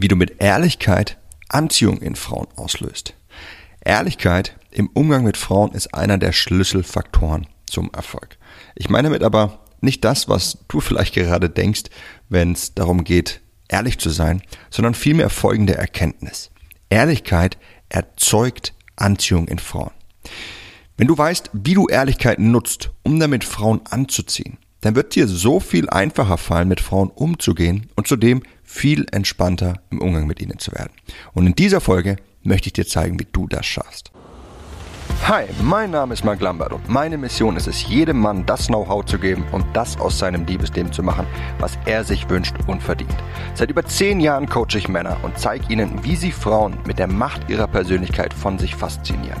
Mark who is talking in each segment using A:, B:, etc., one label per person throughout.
A: wie du mit Ehrlichkeit Anziehung in Frauen auslöst. Ehrlichkeit im Umgang mit Frauen ist einer der Schlüsselfaktoren zum Erfolg. Ich meine damit aber nicht das, was du vielleicht gerade denkst, wenn es darum geht, ehrlich zu sein, sondern vielmehr folgende Erkenntnis. Ehrlichkeit erzeugt Anziehung in Frauen. Wenn du weißt, wie du Ehrlichkeit nutzt, um damit Frauen anzuziehen, dann wird dir so viel einfacher fallen, mit Frauen umzugehen und zudem viel entspannter im Umgang mit ihnen zu werden. Und in dieser Folge möchte ich dir zeigen, wie du das schaffst. Hi, mein Name ist Mark Lambert und meine Mission ist es, jedem Mann das Know-how zu geben und das aus seinem Liebesleben zu machen, was er sich wünscht und verdient. Seit über zehn Jahren coache ich Männer und zeige ihnen, wie sie Frauen mit der Macht ihrer Persönlichkeit von sich faszinieren.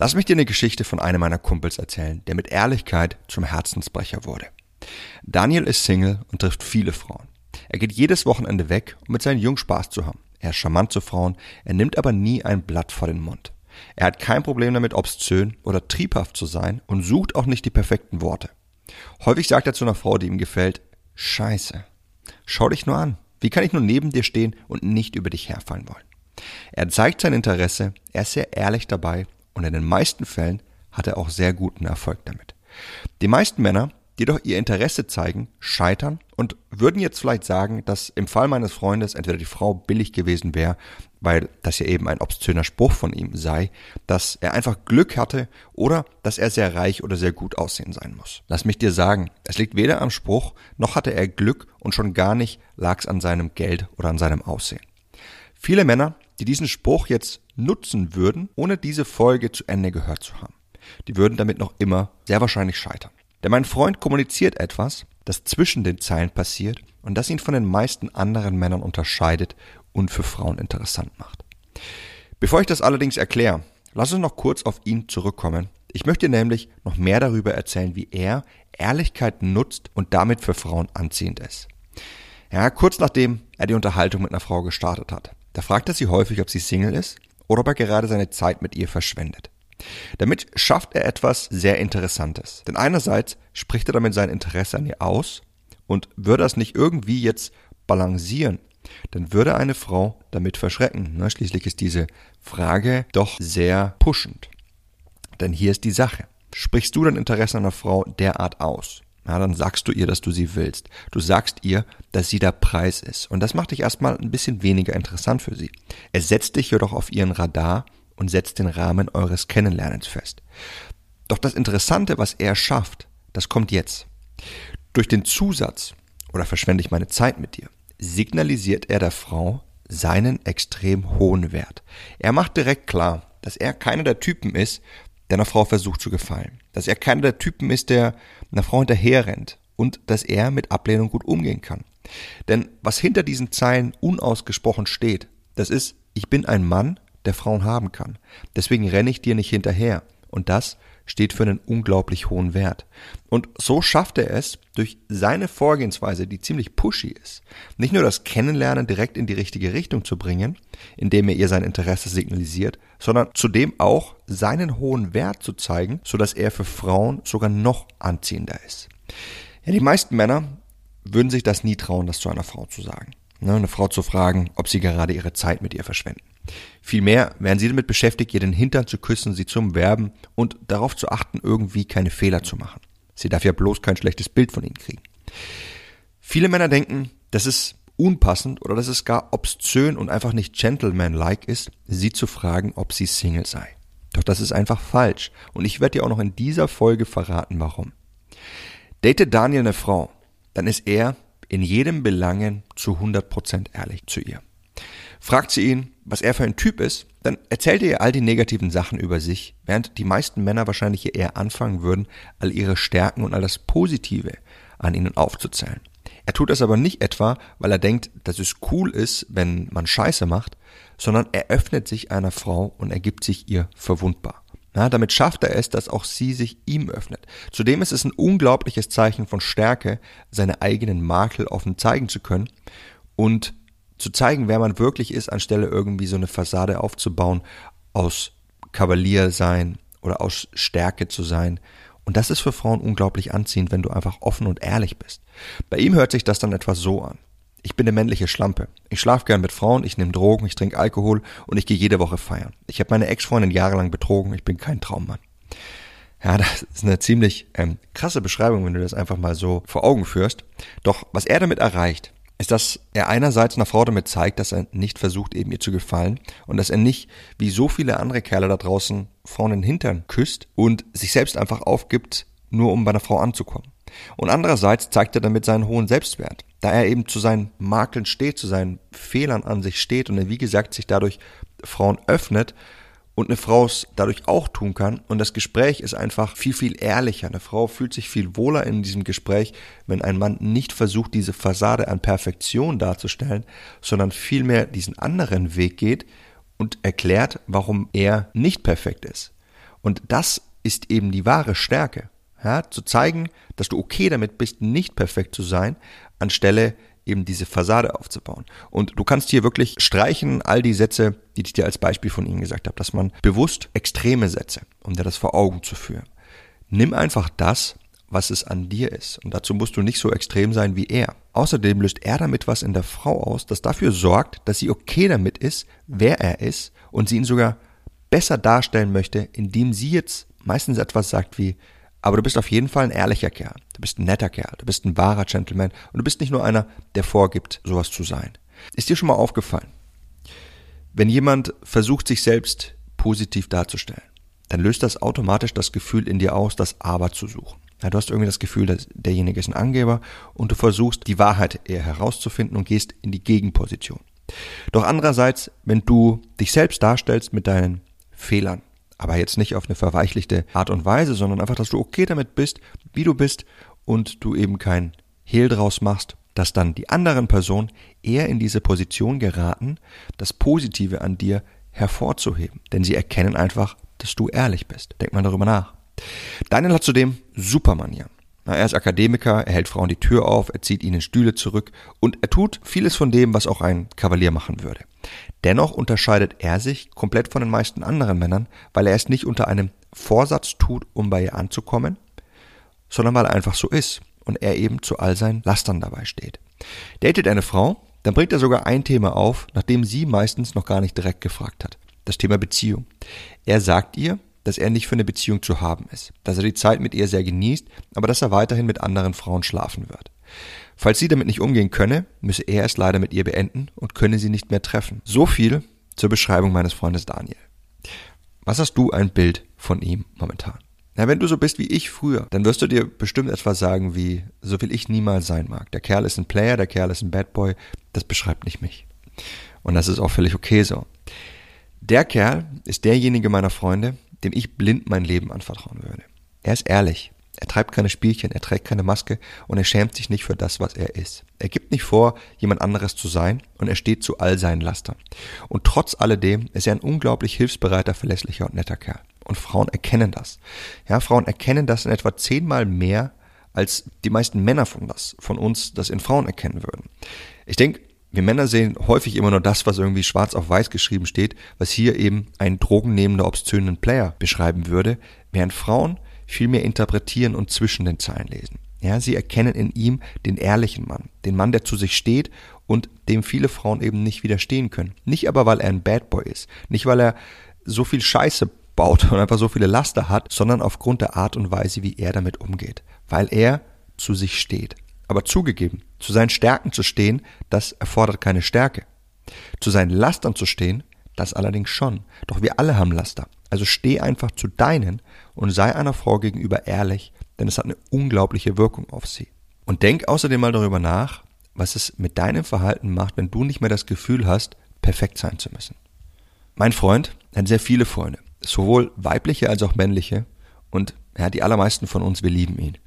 A: Lass mich dir eine Geschichte von einem meiner Kumpels erzählen, der mit Ehrlichkeit zum Herzensbrecher wurde. Daniel ist Single und trifft viele Frauen. Er geht jedes Wochenende weg, um mit seinen Jungs Spaß zu haben. Er ist charmant zu Frauen, er nimmt aber nie ein Blatt vor den Mund. Er hat kein Problem damit, obszön oder triebhaft zu sein und sucht auch nicht die perfekten Worte. Häufig sagt er zu einer Frau, die ihm gefällt, Scheiße. Schau dich nur an. Wie kann ich nur neben dir stehen und nicht über dich herfallen wollen? Er zeigt sein Interesse, er ist sehr ehrlich dabei und in den meisten Fällen hat er auch sehr guten Erfolg damit. Die meisten Männer jedoch ihr Interesse zeigen, scheitern und würden jetzt vielleicht sagen, dass im Fall meines Freundes entweder die Frau billig gewesen wäre, weil das ja eben ein obszöner Spruch von ihm sei, dass er einfach Glück hatte oder dass er sehr reich oder sehr gut aussehen sein muss. Lass mich dir sagen, es liegt weder am Spruch, noch hatte er Glück und schon gar nicht lag es an seinem Geld oder an seinem Aussehen. Viele Männer, die diesen Spruch jetzt nutzen würden, ohne diese Folge zu Ende gehört zu haben, die würden damit noch immer sehr wahrscheinlich scheitern. Denn mein Freund kommuniziert etwas, das zwischen den Zeilen passiert und das ihn von den meisten anderen Männern unterscheidet und für Frauen interessant macht. Bevor ich das allerdings erkläre, lass uns noch kurz auf ihn zurückkommen. Ich möchte nämlich noch mehr darüber erzählen, wie er Ehrlichkeit nutzt und damit für Frauen anziehend ist. Ja, kurz nachdem er die Unterhaltung mit einer Frau gestartet hat, da fragt er sie häufig, ob sie Single ist oder ob er gerade seine Zeit mit ihr verschwendet. Damit schafft er etwas sehr Interessantes. Denn einerseits spricht er damit sein Interesse an ihr aus und würde das nicht irgendwie jetzt balancieren, dann würde eine Frau damit verschrecken. Na, schließlich ist diese Frage doch sehr pushend. Denn hier ist die Sache. Sprichst du dein Interesse an einer Frau derart aus? Ja, dann sagst du ihr, dass du sie willst. Du sagst ihr, dass sie der Preis ist. Und das macht dich erstmal ein bisschen weniger interessant für sie. Es setzt dich jedoch auf ihren Radar und setzt den Rahmen eures Kennenlernens fest. Doch das Interessante, was er schafft, das kommt jetzt. Durch den Zusatz, oder verschwende ich meine Zeit mit dir, signalisiert er der Frau seinen extrem hohen Wert. Er macht direkt klar, dass er keiner der Typen ist, der einer Frau versucht zu gefallen. Dass er keiner der Typen ist, der einer Frau hinterherrennt und dass er mit Ablehnung gut umgehen kann. Denn was hinter diesen Zeilen unausgesprochen steht, das ist, ich bin ein Mann, der Frauen haben kann. Deswegen renne ich dir nicht hinterher. Und das steht für einen unglaublich hohen Wert. Und so schafft er es durch seine Vorgehensweise, die ziemlich pushy ist, nicht nur das Kennenlernen direkt in die richtige Richtung zu bringen, indem er ihr sein Interesse signalisiert, sondern zudem auch seinen hohen Wert zu zeigen, sodass er für Frauen sogar noch anziehender ist. Ja, die meisten Männer würden sich das nie trauen, das zu einer Frau zu sagen. Ne, eine Frau zu fragen, ob sie gerade ihre Zeit mit ihr verschwenden. Vielmehr wären sie damit beschäftigt, ihr den Hintern zu küssen, sie zu umwerben und darauf zu achten, irgendwie keine Fehler zu machen. Sie darf ja bloß kein schlechtes Bild von ihnen kriegen. Viele Männer denken, dass es unpassend oder dass es gar obszön und einfach nicht gentleman-like ist, sie zu fragen, ob sie Single sei. Doch das ist einfach falsch und ich werde dir auch noch in dieser Folge verraten, warum. Date Daniel eine Frau, dann ist er in jedem Belangen zu 100% ehrlich zu ihr. Fragt sie ihn, was er für ein Typ ist, dann erzählt er ihr all die negativen Sachen über sich, während die meisten Männer wahrscheinlich eher anfangen würden, all ihre Stärken und all das Positive an ihnen aufzuzählen. Er tut das aber nicht etwa, weil er denkt, dass es cool ist, wenn man Scheiße macht, sondern er öffnet sich einer Frau und ergibt sich ihr verwundbar. Na, damit schafft er es, dass auch sie sich ihm öffnet. Zudem ist es ein unglaubliches Zeichen von Stärke, seine eigenen Makel offen zeigen zu können und zu zeigen, wer man wirklich ist, anstelle irgendwie so eine Fassade aufzubauen aus Kavalier sein oder aus Stärke zu sein. Und das ist für Frauen unglaublich anziehend, wenn du einfach offen und ehrlich bist. Bei ihm hört sich das dann etwas so an. Ich bin eine männliche Schlampe. Ich schlafe gern mit Frauen, ich nehme Drogen, ich trinke Alkohol und ich gehe jede Woche feiern. Ich habe meine Ex-Freundin jahrelang betrogen, ich bin kein Traummann. Ja, das ist eine ziemlich ähm, krasse Beschreibung, wenn du das einfach mal so vor Augen führst. Doch was er damit erreicht, ist, dass er einerseits einer Frau damit zeigt, dass er nicht versucht, eben ihr zu gefallen und dass er nicht, wie so viele andere Kerle da draußen, Frauen den Hintern küsst und sich selbst einfach aufgibt, nur um bei einer Frau anzukommen. Und andererseits zeigt er damit seinen hohen Selbstwert, da er eben zu seinen Makeln steht, zu seinen Fehlern an sich steht und er, wie gesagt, sich dadurch Frauen öffnet und eine Frau es dadurch auch tun kann. Und das Gespräch ist einfach viel, viel ehrlicher. Eine Frau fühlt sich viel wohler in diesem Gespräch, wenn ein Mann nicht versucht, diese Fassade an Perfektion darzustellen, sondern vielmehr diesen anderen Weg geht und erklärt, warum er nicht perfekt ist. Und das ist eben die wahre Stärke. Ja, zu zeigen, dass du okay damit bist, nicht perfekt zu sein, anstelle eben diese Fassade aufzubauen. Und du kannst hier wirklich streichen all die Sätze, die ich dir als Beispiel von ihnen gesagt habe, dass man bewusst extreme Sätze, um dir das vor Augen zu führen. Nimm einfach das, was es an dir ist. Und dazu musst du nicht so extrem sein wie er. Außerdem löst er damit was in der Frau aus, das dafür sorgt, dass sie okay damit ist, wer er ist und sie ihn sogar besser darstellen möchte, indem sie jetzt meistens etwas sagt wie, aber du bist auf jeden Fall ein ehrlicher Kerl. Du bist ein netter Kerl. Du bist ein wahrer Gentleman. Und du bist nicht nur einer, der vorgibt, sowas zu sein. Ist dir schon mal aufgefallen? Wenn jemand versucht, sich selbst positiv darzustellen, dann löst das automatisch das Gefühl in dir aus, das Aber zu suchen. Ja, du hast irgendwie das Gefühl, dass derjenige ist ein Angeber und du versuchst, die Wahrheit eher herauszufinden und gehst in die Gegenposition. Doch andererseits, wenn du dich selbst darstellst mit deinen Fehlern, aber jetzt nicht auf eine verweichlichte Art und Weise, sondern einfach, dass du okay damit bist, wie du bist und du eben kein Hehl draus machst, dass dann die anderen Personen eher in diese Position geraten, das Positive an dir hervorzuheben. Denn sie erkennen einfach, dass du ehrlich bist. Denk mal darüber nach. Daniel hat zudem Supermanieren. Er ist Akademiker, er hält Frauen die Tür auf, er zieht ihnen Stühle zurück und er tut vieles von dem, was auch ein Kavalier machen würde. Dennoch unterscheidet er sich komplett von den meisten anderen Männern, weil er es nicht unter einem Vorsatz tut, um bei ihr anzukommen, sondern weil er einfach so ist und er eben zu all seinen Lastern dabei steht. Datet eine Frau, dann bringt er sogar ein Thema auf, nachdem sie meistens noch gar nicht direkt gefragt hat. Das Thema Beziehung. Er sagt ihr, dass er nicht für eine Beziehung zu haben ist, dass er die Zeit mit ihr sehr genießt, aber dass er weiterhin mit anderen Frauen schlafen wird. Falls sie damit nicht umgehen könne, müsse er es leider mit ihr beenden und könne sie nicht mehr treffen. So viel zur Beschreibung meines Freundes Daniel. Was hast du ein Bild von ihm momentan? Na, wenn du so bist wie ich früher, dann wirst du dir bestimmt etwas sagen wie, so will ich niemals sein mag. Der Kerl ist ein Player, der Kerl ist ein Bad Boy, das beschreibt nicht mich. Und das ist auch völlig okay so. Der Kerl ist derjenige meiner Freunde, dem ich blind mein Leben anvertrauen würde. Er ist ehrlich, er treibt keine Spielchen, er trägt keine Maske und er schämt sich nicht für das, was er ist. Er gibt nicht vor, jemand anderes zu sein und er steht zu all seinen Lastern. Und trotz alledem ist er ein unglaublich hilfsbereiter, verlässlicher und netter Kerl. Und Frauen erkennen das. Ja, Frauen erkennen das in etwa zehnmal mehr, als die meisten Männer von, das, von uns das in Frauen erkennen würden. Ich denke, wir Männer sehen häufig immer nur das, was irgendwie schwarz auf weiß geschrieben steht, was hier eben ein drogennehmender, obszönen Player beschreiben würde, während Frauen viel mehr interpretieren und zwischen den Zeilen lesen. Ja, sie erkennen in ihm den ehrlichen Mann, den Mann, der zu sich steht und dem viele Frauen eben nicht widerstehen können. Nicht aber, weil er ein Bad Boy ist, nicht weil er so viel Scheiße baut und einfach so viele Laster hat, sondern aufgrund der Art und Weise, wie er damit umgeht, weil er zu sich steht. Aber zugegeben, zu seinen Stärken zu stehen, das erfordert keine Stärke. Zu seinen Lastern zu stehen, das allerdings schon. Doch wir alle haben Laster. Also steh einfach zu deinen und sei einer Frau gegenüber ehrlich, denn es hat eine unglaubliche Wirkung auf sie. Und denk außerdem mal darüber nach, was es mit deinem Verhalten macht, wenn du nicht mehr das Gefühl hast, perfekt sein zu müssen. Mein Freund hat sehr viele Freunde, sowohl weibliche als auch männliche, und ja, die allermeisten von uns, wir lieben ihn.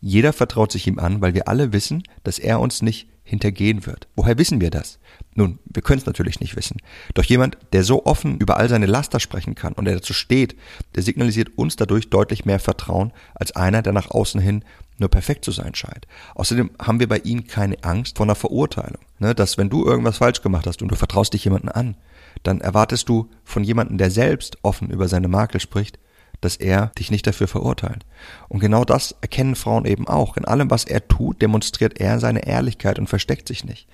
A: Jeder vertraut sich ihm an, weil wir alle wissen, dass er uns nicht hintergehen wird. Woher wissen wir das? Nun, wir können es natürlich nicht wissen. Doch jemand, der so offen über all seine Laster sprechen kann und der dazu steht, der signalisiert uns dadurch deutlich mehr Vertrauen als einer, der nach außen hin nur perfekt zu sein scheint. Außerdem haben wir bei ihm keine Angst vor einer Verurteilung. Ne, dass wenn du irgendwas falsch gemacht hast und du vertraust dich jemanden an, dann erwartest du von jemandem, der selbst offen über seine Makel spricht, dass er dich nicht dafür verurteilt. Und genau das erkennen Frauen eben auch. In allem, was er tut, demonstriert er seine Ehrlichkeit und versteckt sich nicht.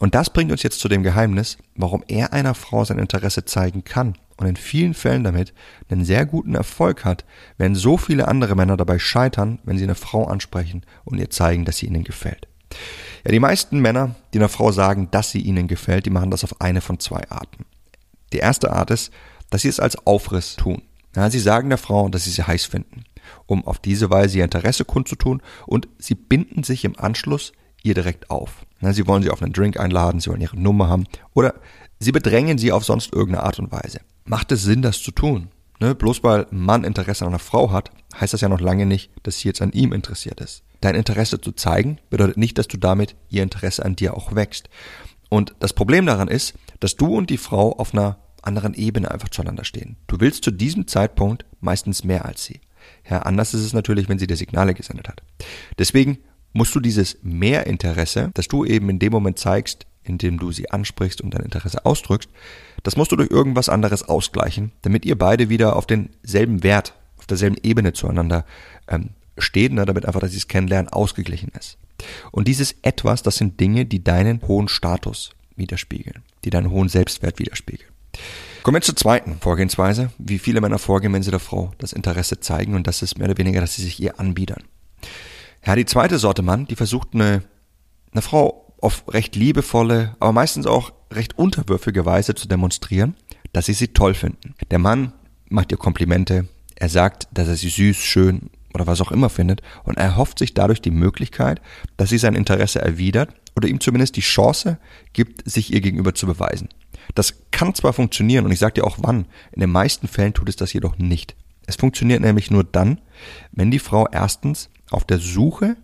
A: Und das bringt uns jetzt zu dem Geheimnis, warum er einer Frau sein Interesse zeigen kann und in vielen Fällen damit einen sehr guten Erfolg hat, während so viele andere Männer dabei scheitern, wenn sie eine Frau ansprechen und ihr zeigen, dass sie ihnen gefällt. Ja, die meisten Männer, die einer Frau sagen, dass sie ihnen gefällt, die machen das auf eine von zwei Arten. Die erste Art ist, dass sie es als Aufriss tun. Ja, sie sagen der Frau, dass sie sie heiß finden, um auf diese Weise ihr Interesse kundzutun und sie binden sich im Anschluss ihr direkt auf. Ja, sie wollen sie auf einen Drink einladen, sie wollen ihre Nummer haben oder sie bedrängen sie auf sonst irgendeine Art und Weise. Macht es Sinn, das zu tun? Ne, bloß weil ein Mann Interesse an einer Frau hat, heißt das ja noch lange nicht, dass sie jetzt an ihm interessiert ist. Dein Interesse zu zeigen bedeutet nicht, dass du damit ihr Interesse an dir auch wächst. Und das Problem daran ist, dass du und die Frau auf einer anderen Ebene einfach zueinander stehen. Du willst zu diesem Zeitpunkt meistens mehr als sie. Ja, anders ist es natürlich, wenn sie dir Signale gesendet hat. Deswegen musst du dieses Mehrinteresse, das du eben in dem Moment zeigst, in dem du sie ansprichst und dein Interesse ausdrückst, das musst du durch irgendwas anderes ausgleichen, damit ihr beide wieder auf denselben Wert, auf derselben Ebene zueinander ähm, steht, ne, damit einfach, dass sie es kennenlernen, ausgeglichen ist. Und dieses Etwas, das sind Dinge, die deinen hohen Status widerspiegeln, die deinen hohen Selbstwert widerspiegeln. Kommen wir zur zweiten Vorgehensweise, wie viele Männer vorgehen, wenn sie der Frau das Interesse zeigen und das ist mehr oder weniger, dass sie sich ihr anbiedern. Ja, die zweite Sorte Mann, die versucht eine, eine Frau auf recht liebevolle, aber meistens auch recht unterwürfige Weise zu demonstrieren, dass sie sie toll finden. Der Mann macht ihr Komplimente, er sagt, dass er sie süß, schön oder was auch immer findet und er erhofft sich dadurch die Möglichkeit, dass sie sein Interesse erwidert oder ihm zumindest die Chance gibt, sich ihr gegenüber zu beweisen. Das kann zwar funktionieren und ich sage dir auch wann, in den meisten Fällen tut es das jedoch nicht. Es funktioniert nämlich nur dann, wenn die Frau erstens auf der Suche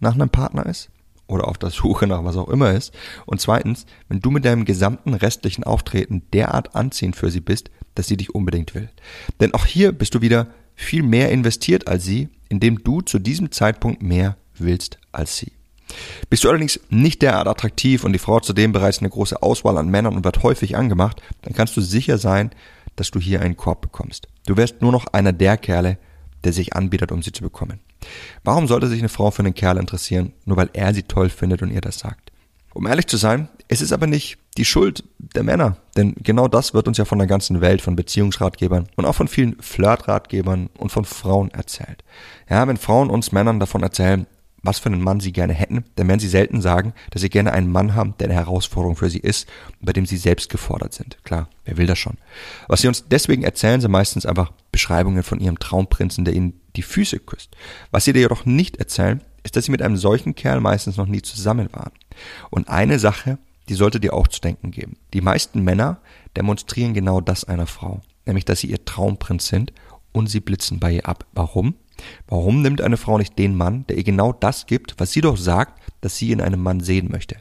A: nach einem Partner ist oder auf der Suche nach was auch immer ist und zweitens, wenn du mit deinem gesamten restlichen Auftreten derart anziehend für sie bist, dass sie dich unbedingt will. Denn auch hier bist du wieder viel mehr investiert als sie, indem du zu diesem Zeitpunkt mehr willst als sie. Bist du allerdings nicht derart attraktiv und die Frau hat zudem bereits eine große Auswahl an Männern und wird häufig angemacht, dann kannst du sicher sein, dass du hier einen Korb bekommst. Du wärst nur noch einer der Kerle, der sich anbietet, um sie zu bekommen. Warum sollte sich eine Frau für einen Kerl interessieren, nur weil er sie toll findet und ihr das sagt? Um ehrlich zu sein, es ist aber nicht die Schuld der Männer, denn genau das wird uns ja von der ganzen Welt, von Beziehungsratgebern und auch von vielen Flirtratgebern und von Frauen erzählt. Ja, wenn Frauen uns Männern davon erzählen, was für einen Mann sie gerne hätten, dann werden sie selten sagen, dass sie gerne einen Mann haben, der eine Herausforderung für sie ist bei dem sie selbst gefordert sind. Klar, wer will das schon? Was sie uns deswegen erzählen, sind meistens einfach Beschreibungen von ihrem Traumprinzen, der ihnen die Füße küsst. Was sie dir jedoch nicht erzählen, ist, dass sie mit einem solchen Kerl meistens noch nie zusammen waren. Und eine Sache, die sollte dir auch zu denken geben. Die meisten Männer demonstrieren genau das einer Frau, nämlich dass sie ihr Traumprinz sind und sie blitzen bei ihr ab. Warum? Warum nimmt eine Frau nicht den Mann, der ihr genau das gibt, was sie doch sagt, dass sie in einem Mann sehen möchte?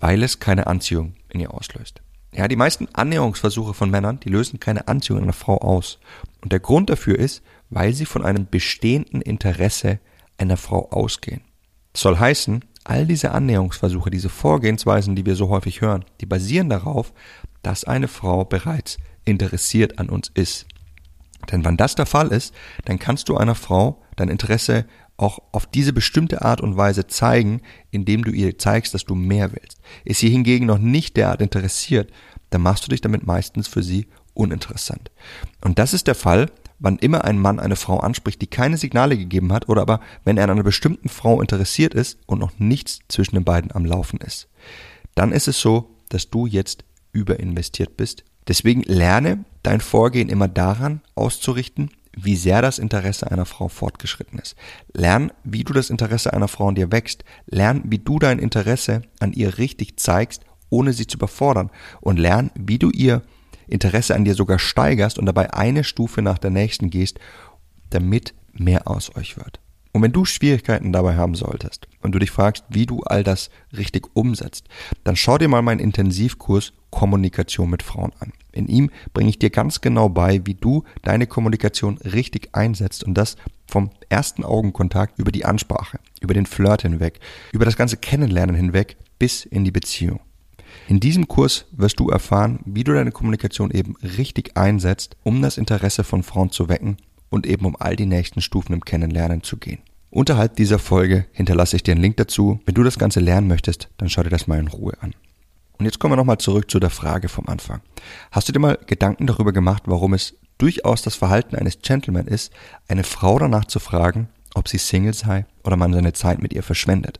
A: Weil es keine Anziehung in ihr auslöst. Ja, die meisten Annäherungsversuche von Männern, die lösen keine Anziehung in einer Frau aus. Und der Grund dafür ist, weil sie von einem bestehenden Interesse einer Frau ausgehen. Das soll heißen, all diese Annäherungsversuche, diese Vorgehensweisen, die wir so häufig hören, die basieren darauf, dass eine Frau bereits interessiert an uns ist. Denn wenn das der Fall ist, dann kannst du einer Frau dein Interesse auch auf diese bestimmte Art und Weise zeigen, indem du ihr zeigst, dass du mehr willst. Ist sie hingegen noch nicht derart interessiert, dann machst du dich damit meistens für sie uninteressant. Und das ist der Fall, wann immer ein Mann eine Frau anspricht, die keine Signale gegeben hat, oder aber wenn er an einer bestimmten Frau interessiert ist und noch nichts zwischen den beiden am Laufen ist. Dann ist es so, dass du jetzt überinvestiert bist. Deswegen lerne dein Vorgehen immer daran auszurichten, wie sehr das Interesse einer Frau fortgeschritten ist. Lern, wie du das Interesse einer Frau an dir wächst. Lern, wie du dein Interesse an ihr richtig zeigst, ohne sie zu überfordern. Und lern, wie du ihr Interesse an dir sogar steigerst und dabei eine Stufe nach der nächsten gehst, damit mehr aus euch wird. Und wenn du Schwierigkeiten dabei haben solltest und du dich fragst, wie du all das richtig umsetzt, dann schau dir mal meinen Intensivkurs Kommunikation mit Frauen an. In ihm bringe ich dir ganz genau bei, wie du deine Kommunikation richtig einsetzt und das vom ersten Augenkontakt über die Ansprache, über den Flirt hinweg, über das ganze Kennenlernen hinweg bis in die Beziehung. In diesem Kurs wirst du erfahren, wie du deine Kommunikation eben richtig einsetzt, um das Interesse von Frauen zu wecken und eben um all die nächsten Stufen im Kennenlernen zu gehen. Unterhalb dieser Folge hinterlasse ich dir einen Link dazu. Wenn du das Ganze lernen möchtest, dann schau dir das mal in Ruhe an. Und jetzt kommen wir nochmal zurück zu der Frage vom Anfang. Hast du dir mal Gedanken darüber gemacht, warum es durchaus das Verhalten eines Gentleman ist, eine Frau danach zu fragen, ob sie Single sei oder man seine Zeit mit ihr verschwendet?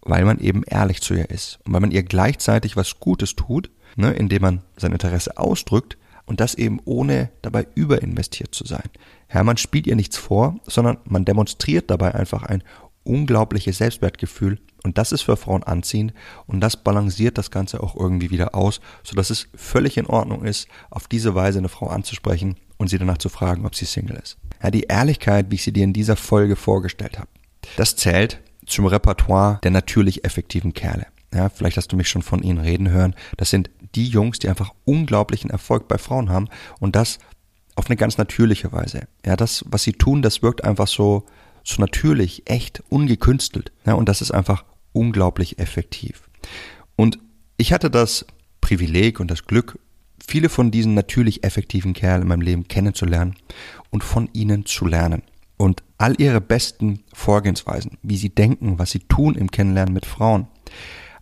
A: Weil man eben ehrlich zu ihr ist und weil man ihr gleichzeitig was Gutes tut, ne, indem man sein Interesse ausdrückt, und das eben ohne dabei überinvestiert zu sein. Hermann spielt ihr nichts vor, sondern man demonstriert dabei einfach ein unglaubliches Selbstwertgefühl und das ist für Frauen anziehend und das balanciert das Ganze auch irgendwie wieder aus, sodass es völlig in Ordnung ist, auf diese Weise eine Frau anzusprechen und sie danach zu fragen, ob sie Single ist. Ja, die Ehrlichkeit, wie ich sie dir in dieser Folge vorgestellt habe, das zählt zum Repertoire der natürlich effektiven Kerle. Ja, vielleicht hast du mich schon von ihnen reden hören. Das sind die Jungs, die einfach unglaublichen Erfolg bei Frauen haben und das auf eine ganz natürliche Weise. Ja, das, was sie tun, das wirkt einfach so, so natürlich, echt, ungekünstelt. Ja, und das ist einfach unglaublich effektiv. Und ich hatte das Privileg und das Glück, viele von diesen natürlich effektiven Kerlen in meinem Leben kennenzulernen und von ihnen zu lernen. Und all ihre besten Vorgehensweisen, wie sie denken, was sie tun im Kennenlernen mit Frauen,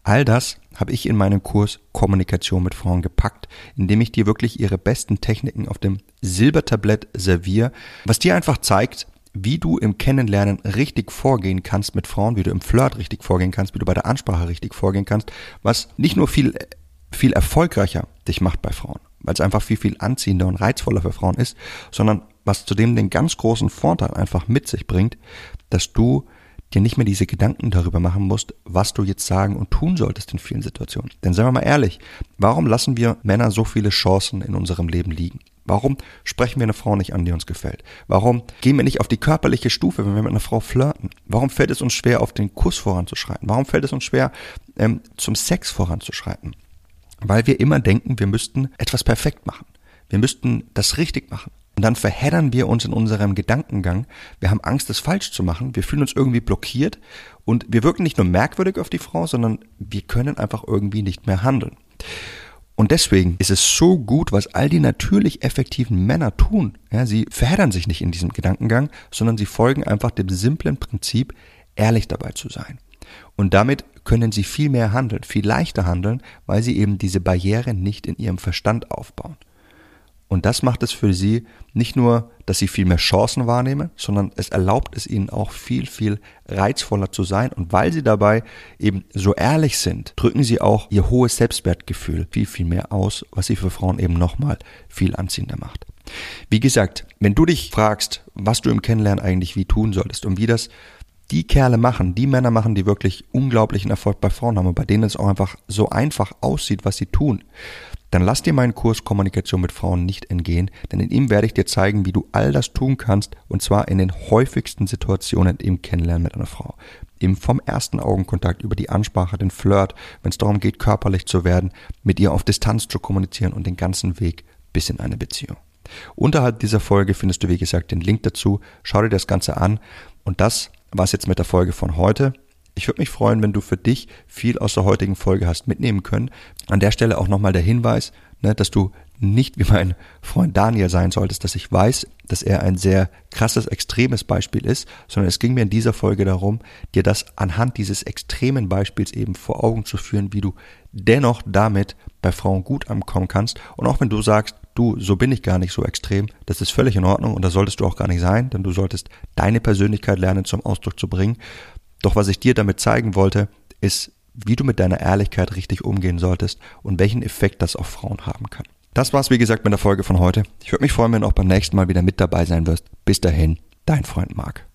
A: All das habe ich in meinen Kurs Kommunikation mit Frauen gepackt, indem ich dir wirklich ihre besten Techniken auf dem Silbertablett serviere, was dir einfach zeigt, wie du im Kennenlernen richtig vorgehen kannst mit Frauen, wie du im Flirt richtig vorgehen kannst, wie du bei der Ansprache richtig vorgehen kannst, was nicht nur viel, viel erfolgreicher dich macht bei Frauen, weil es einfach viel, viel anziehender und reizvoller für Frauen ist, sondern was zudem den ganz großen Vorteil einfach mit sich bringt, dass du dir nicht mehr diese Gedanken darüber machen musst, was du jetzt sagen und tun solltest in vielen Situationen. Denn seien wir mal ehrlich, warum lassen wir Männer so viele Chancen in unserem Leben liegen? Warum sprechen wir eine Frau nicht an, die uns gefällt? Warum gehen wir nicht auf die körperliche Stufe, wenn wir mit einer Frau flirten? Warum fällt es uns schwer, auf den Kuss voranzuschreiten? Warum fällt es uns schwer, ähm, zum Sex voranzuschreiten? Weil wir immer denken, wir müssten etwas perfekt machen. Wir müssten das richtig machen. Und dann verheddern wir uns in unserem Gedankengang. Wir haben Angst, es falsch zu machen. Wir fühlen uns irgendwie blockiert und wir wirken nicht nur merkwürdig auf die Frau, sondern wir können einfach irgendwie nicht mehr handeln. Und deswegen ist es so gut, was all die natürlich effektiven Männer tun. Ja, sie verheddern sich nicht in diesem Gedankengang, sondern sie folgen einfach dem simplen Prinzip, ehrlich dabei zu sein. Und damit können sie viel mehr handeln, viel leichter handeln, weil sie eben diese Barriere nicht in ihrem Verstand aufbauen. Und das macht es für sie nicht nur, dass sie viel mehr Chancen wahrnehmen, sondern es erlaubt es ihnen auch viel, viel reizvoller zu sein. Und weil sie dabei eben so ehrlich sind, drücken sie auch ihr hohes Selbstwertgefühl viel, viel mehr aus, was sie für Frauen eben nochmal viel anziehender macht. Wie gesagt, wenn du dich fragst, was du im Kennenlernen eigentlich wie tun solltest und wie das die Kerle machen, die Männer machen, die wirklich unglaublichen Erfolg bei Frauen haben und bei denen es auch einfach so einfach aussieht, was sie tun, dann lass dir meinen Kurs Kommunikation mit Frauen nicht entgehen, denn in ihm werde ich dir zeigen, wie du all das tun kannst, und zwar in den häufigsten Situationen im Kennenlernen mit einer Frau. Eben vom ersten Augenkontakt über die Ansprache, den Flirt, wenn es darum geht, körperlich zu werden, mit ihr auf Distanz zu kommunizieren und den ganzen Weg bis in eine Beziehung. Unterhalb dieser Folge findest du, wie gesagt, den Link dazu. Schau dir das Ganze an. Und das war's jetzt mit der Folge von heute. Ich würde mich freuen, wenn du für dich viel aus der heutigen Folge hast mitnehmen können. An der Stelle auch nochmal der Hinweis, ne, dass du nicht wie mein Freund Daniel sein solltest, dass ich weiß, dass er ein sehr krasses, extremes Beispiel ist, sondern es ging mir in dieser Folge darum, dir das anhand dieses extremen Beispiels eben vor Augen zu führen, wie du dennoch damit bei Frauen gut ankommen kannst. Und auch wenn du sagst, du, so bin ich gar nicht so extrem, das ist völlig in Ordnung und das solltest du auch gar nicht sein, denn du solltest deine Persönlichkeit lernen zum Ausdruck zu bringen. Doch was ich dir damit zeigen wollte, ist, wie du mit deiner Ehrlichkeit richtig umgehen solltest und welchen Effekt das auf Frauen haben kann. Das war's, wie gesagt, mit der Folge von heute. Ich würde mich freuen, wenn du auch beim nächsten Mal wieder mit dabei sein wirst. Bis dahin, dein Freund Marc.